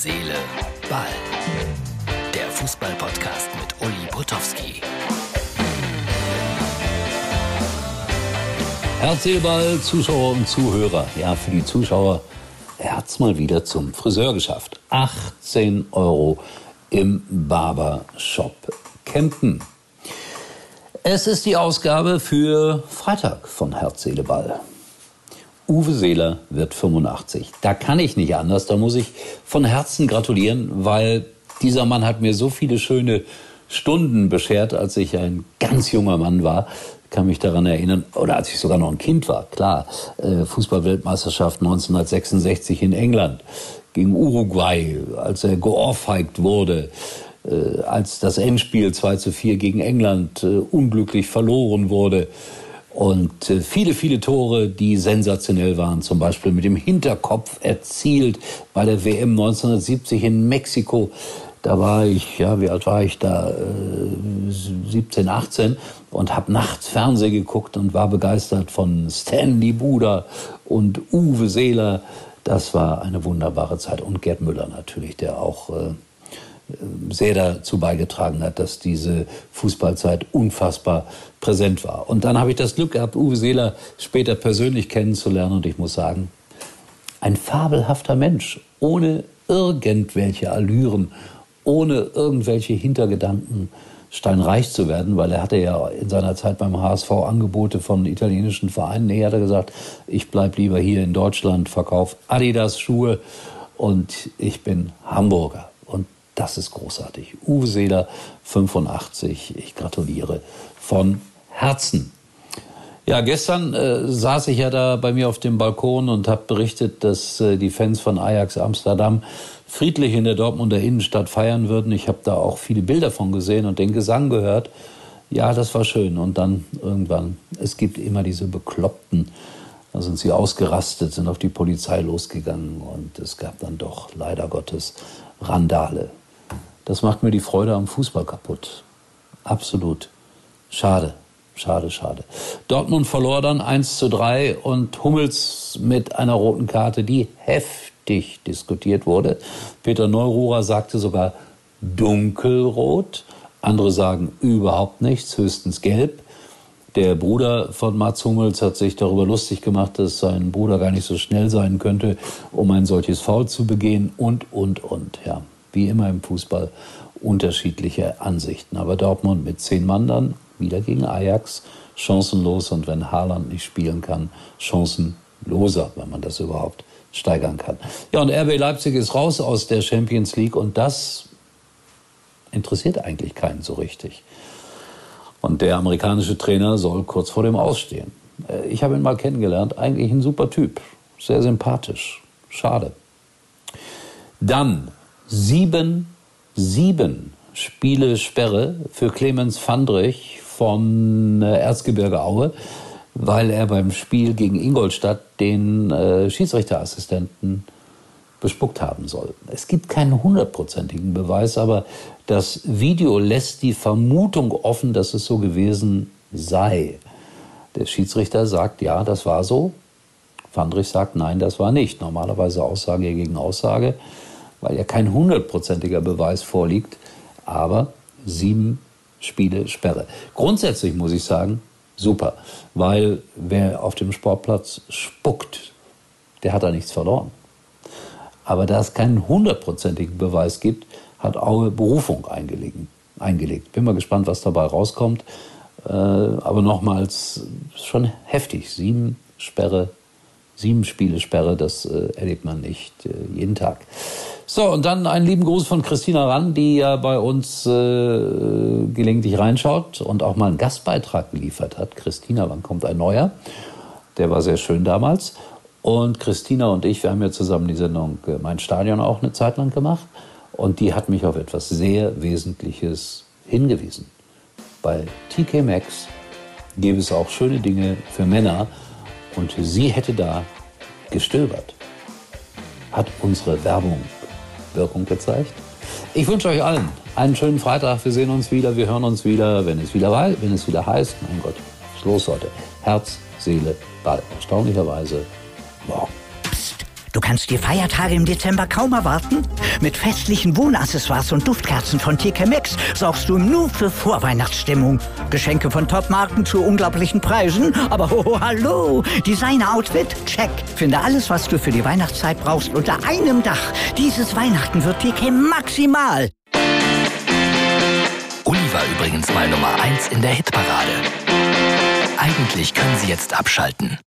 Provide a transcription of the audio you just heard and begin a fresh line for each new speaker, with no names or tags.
Seele, Ball. Der Fußball-Podcast mit Uli Potowski.
Herz, Seele, Ball, Zuschauer und Zuhörer. Ja, für die Zuschauer, er hat es mal wieder zum Friseur geschafft. 18 Euro im Barbershop Kempen. Es ist die Ausgabe für Freitag von Herz, Seele, Ball. Uwe Seeler wird 85. Da kann ich nicht anders, da muss ich von Herzen gratulieren, weil dieser Mann hat mir so viele schöne Stunden beschert, als ich ein ganz junger Mann war. Kann mich daran erinnern, oder als ich sogar noch ein Kind war, klar, äh, Fußballweltmeisterschaft 1966 in England gegen Uruguay, als er geohrfeigt wurde, äh, als das Endspiel 2 zu 4 gegen England äh, unglücklich verloren wurde und äh, viele, viele Tore, die sensationell waren, zum Beispiel mit dem Hinterkopf erzielt bei der WM 1970 in Mexiko. Da war ich, ja, wie alt war ich da? 17, 18 und habe nachts Fernsehen geguckt und war begeistert von Stanley Buda und Uwe Seeler. Das war eine wunderbare Zeit. Und Gerd Müller natürlich, der auch äh, sehr dazu beigetragen hat, dass diese Fußballzeit unfassbar präsent war. Und dann habe ich das Glück gehabt, Uwe Seeler später persönlich kennenzulernen und ich muss sagen, ein fabelhafter Mensch, ohne irgendwelche Allüren, ohne irgendwelche Hintergedanken steinreich zu werden, weil er hatte ja in seiner Zeit beim HSV Angebote von italienischen Vereinen. Nee, hat er gesagt, ich bleibe lieber hier in Deutschland, verkaufe Adidas Schuhe und ich bin Hamburger. Das ist großartig. Uwe Seeler, 85. Ich gratuliere von Herzen. Ja, gestern äh, saß ich ja da bei mir auf dem Balkon und habe berichtet, dass äh, die Fans von Ajax Amsterdam friedlich in der Dortmunder Innenstadt feiern würden. Ich habe da auch viele Bilder von gesehen und den Gesang gehört. Ja, das war schön. Und dann irgendwann, es gibt immer diese Bekloppten. Da sind sie ausgerastet, sind auf die Polizei losgegangen und es gab dann doch leider Gottes Randale. Das macht mir die Freude am Fußball kaputt. Absolut. Schade, schade, schade. Dortmund verlor dann 1 zu 3 und Hummels mit einer roten Karte, die heftig diskutiert wurde. Peter Neururer sagte sogar dunkelrot. Andere sagen überhaupt nichts, höchstens gelb. Der Bruder von Mats Hummels hat sich darüber lustig gemacht, dass sein Bruder gar nicht so schnell sein könnte, um ein solches Foul zu begehen und, und, und. Ja, wie immer im Fußball unterschiedliche Ansichten. Aber Dortmund mit zehn Mann dann wieder gegen Ajax chancenlos und wenn Haaland nicht spielen kann, chancenloser, wenn man das überhaupt steigern kann. Ja, und RB Leipzig ist raus aus der Champions League und das interessiert eigentlich keinen so richtig. Und der amerikanische Trainer soll kurz vor dem Ausstehen. Äh, ich habe ihn mal kennengelernt, eigentlich ein super Typ, sehr sympathisch. Schade. Dann sieben, sieben Spiele Sperre für Clemens Fandrich von äh, Erzgebirge Aue, weil er beim Spiel gegen Ingolstadt den äh, Schiedsrichterassistenten bespuckt haben soll. Es gibt keinen hundertprozentigen Beweis, aber das Video lässt die Vermutung offen, dass es so gewesen sei. Der Schiedsrichter sagt, ja, das war so. Fandrich sagt, nein, das war nicht. Normalerweise Aussage gegen Aussage weil ja kein hundertprozentiger Beweis vorliegt, aber sieben Spiele Sperre. Grundsätzlich muss ich sagen, super, weil wer auf dem Sportplatz spuckt, der hat da nichts verloren. Aber da es keinen hundertprozentigen Beweis gibt, hat Aue Berufung eingelegt. Bin mal gespannt, was dabei rauskommt. Äh, aber nochmals, schon heftig. Sieben Sperre, sieben Spiele Sperre, das äh, erlebt man nicht äh, jeden Tag. So, und dann einen lieben Gruß von Christina Rann, die ja bei uns äh, gelegentlich reinschaut und auch mal einen Gastbeitrag geliefert hat. Christina, wann kommt ein neuer? Der war sehr schön damals. Und Christina und ich, wir haben ja zusammen die Sendung äh, Mein Stadion auch eine Zeit lang gemacht. Und die hat mich auf etwas sehr Wesentliches hingewiesen. Bei TK Maxx gäbe es auch schöne Dinge für Männer. Und sie hätte da gestöbert. Hat unsere Werbung Wirkung gezeigt. Ich wünsche euch allen einen schönen Freitag. Wir sehen uns wieder, wir hören uns wieder, wenn es wieder, wenn es wieder heißt. Mein Gott, los heute? Herz, Seele, Ball. Erstaunlicherweise morgen.
Du kannst die Feiertage im Dezember kaum erwarten. Mit festlichen Wohnaccessoires und Duftkerzen von TK Maxx sorgst du nur für Vorweihnachtsstimmung. Geschenke von Topmarken zu unglaublichen Preisen. Aber oh, hallo, Designer-Outfit? Check. Finde alles, was du für die Weihnachtszeit brauchst, unter einem Dach. Dieses Weihnachten wird TK maximal.
Uli war übrigens mal Nummer 1 in der Hitparade. Eigentlich können Sie jetzt abschalten.